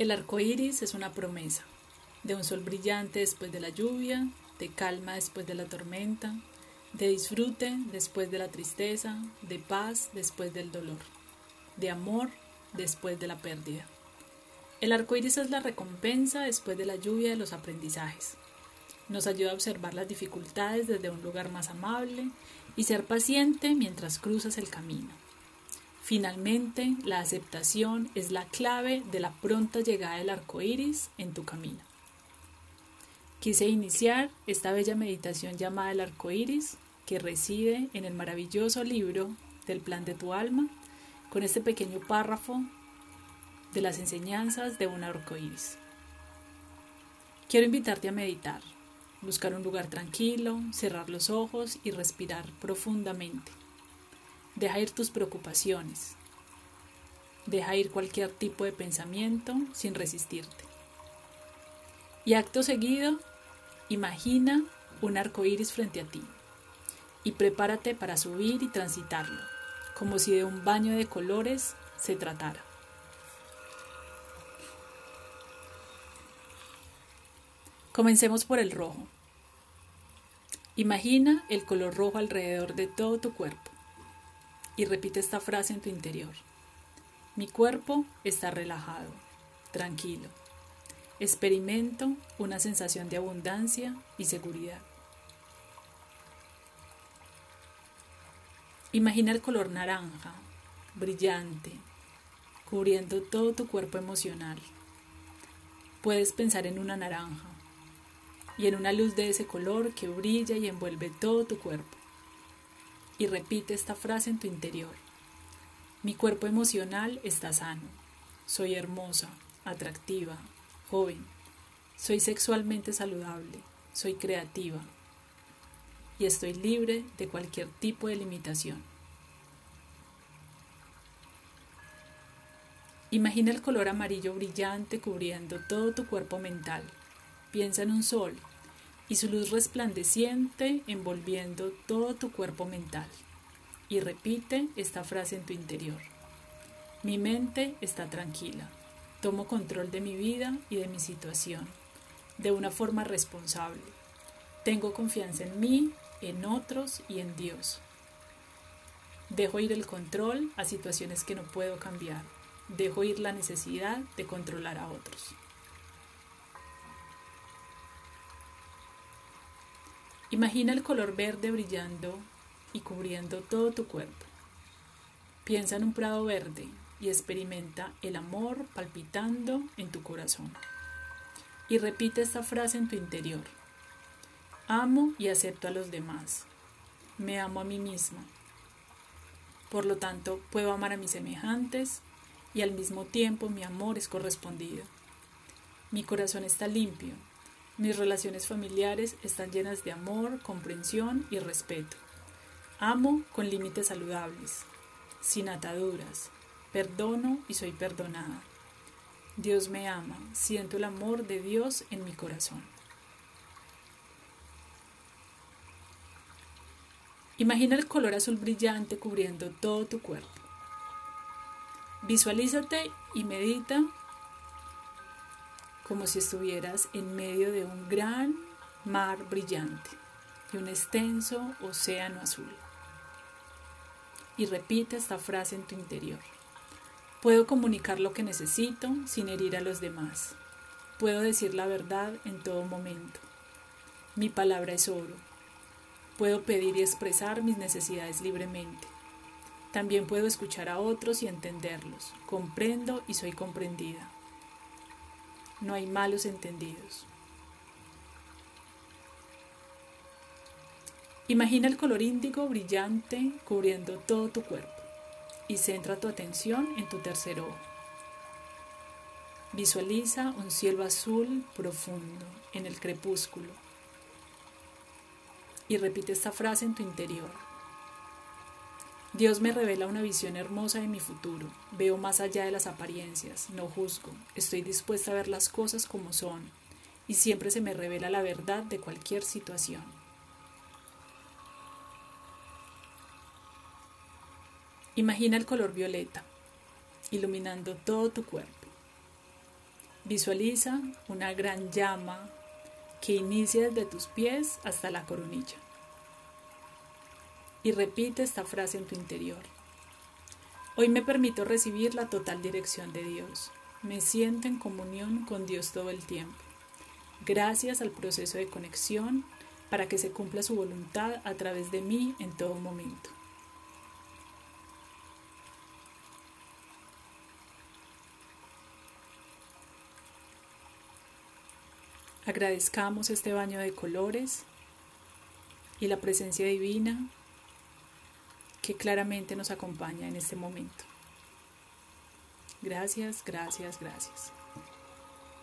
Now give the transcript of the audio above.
El arco iris es una promesa de un sol brillante después de la lluvia, de calma después de la tormenta, de disfrute después de la tristeza, de paz después del dolor, de amor después de la pérdida. El arco iris es la recompensa después de la lluvia de los aprendizajes. Nos ayuda a observar las dificultades desde un lugar más amable y ser paciente mientras cruzas el camino. Finalmente, la aceptación es la clave de la pronta llegada del arco iris en tu camino. Quise iniciar esta bella meditación llamada el arco iris, que reside en el maravilloso libro del plan de tu alma, con este pequeño párrafo de las enseñanzas de un arco iris. Quiero invitarte a meditar, buscar un lugar tranquilo, cerrar los ojos y respirar profundamente. Deja ir tus preocupaciones. Deja ir cualquier tipo de pensamiento sin resistirte. Y acto seguido, imagina un arco iris frente a ti y prepárate para subir y transitarlo, como si de un baño de colores se tratara. Comencemos por el rojo. Imagina el color rojo alrededor de todo tu cuerpo y repite esta frase en tu interior. Mi cuerpo está relajado, tranquilo. Experimento una sensación de abundancia y seguridad. Imagina el color naranja, brillante, cubriendo todo tu cuerpo emocional. Puedes pensar en una naranja y en una luz de ese color que brilla y envuelve todo tu cuerpo y repite esta frase en tu interior. Mi cuerpo emocional está sano. Soy hermosa, atractiva, joven. Soy sexualmente saludable. Soy creativa. Y estoy libre de cualquier tipo de limitación. Imagina el color amarillo brillante cubriendo todo tu cuerpo mental. Piensa en un sol y su luz resplandeciente envolviendo todo tu cuerpo mental. Y repite esta frase en tu interior. Mi mente está tranquila. Tomo control de mi vida y de mi situación, de una forma responsable. Tengo confianza en mí, en otros y en Dios. Dejo ir el control a situaciones que no puedo cambiar. Dejo ir la necesidad de controlar a otros. Imagina el color verde brillando y cubriendo todo tu cuerpo. Piensa en un prado verde y experimenta el amor palpitando en tu corazón. Y repite esta frase en tu interior. Amo y acepto a los demás. Me amo a mí misma. Por lo tanto, puedo amar a mis semejantes y al mismo tiempo mi amor es correspondido. Mi corazón está limpio mis relaciones familiares están llenas de amor, comprensión y respeto. Amo con límites saludables, sin ataduras. Perdono y soy perdonada. Dios me ama, siento el amor de Dios en mi corazón. Imagina el color azul brillante cubriendo todo tu cuerpo. Visualízate y medita como si estuvieras en medio de un gran mar brillante y un extenso océano azul. Y repite esta frase en tu interior. Puedo comunicar lo que necesito sin herir a los demás. Puedo decir la verdad en todo momento. Mi palabra es oro. Puedo pedir y expresar mis necesidades libremente. También puedo escuchar a otros y entenderlos. Comprendo y soy comprendida no hay malos entendidos. Imagina el color índigo brillante cubriendo todo tu cuerpo y centra tu atención en tu tercer ojo. Visualiza un cielo azul profundo en el crepúsculo y repite esta frase en tu interior. Dios me revela una visión hermosa de mi futuro. Veo más allá de las apariencias, no juzgo, estoy dispuesta a ver las cosas como son y siempre se me revela la verdad de cualquier situación. Imagina el color violeta, iluminando todo tu cuerpo. Visualiza una gran llama que inicia desde tus pies hasta la coronilla. Y repite esta frase en tu interior. Hoy me permito recibir la total dirección de Dios. Me siento en comunión con Dios todo el tiempo. Gracias al proceso de conexión para que se cumpla su voluntad a través de mí en todo momento. Agradezcamos este baño de colores y la presencia divina que claramente nos acompaña en este momento. Gracias, gracias, gracias.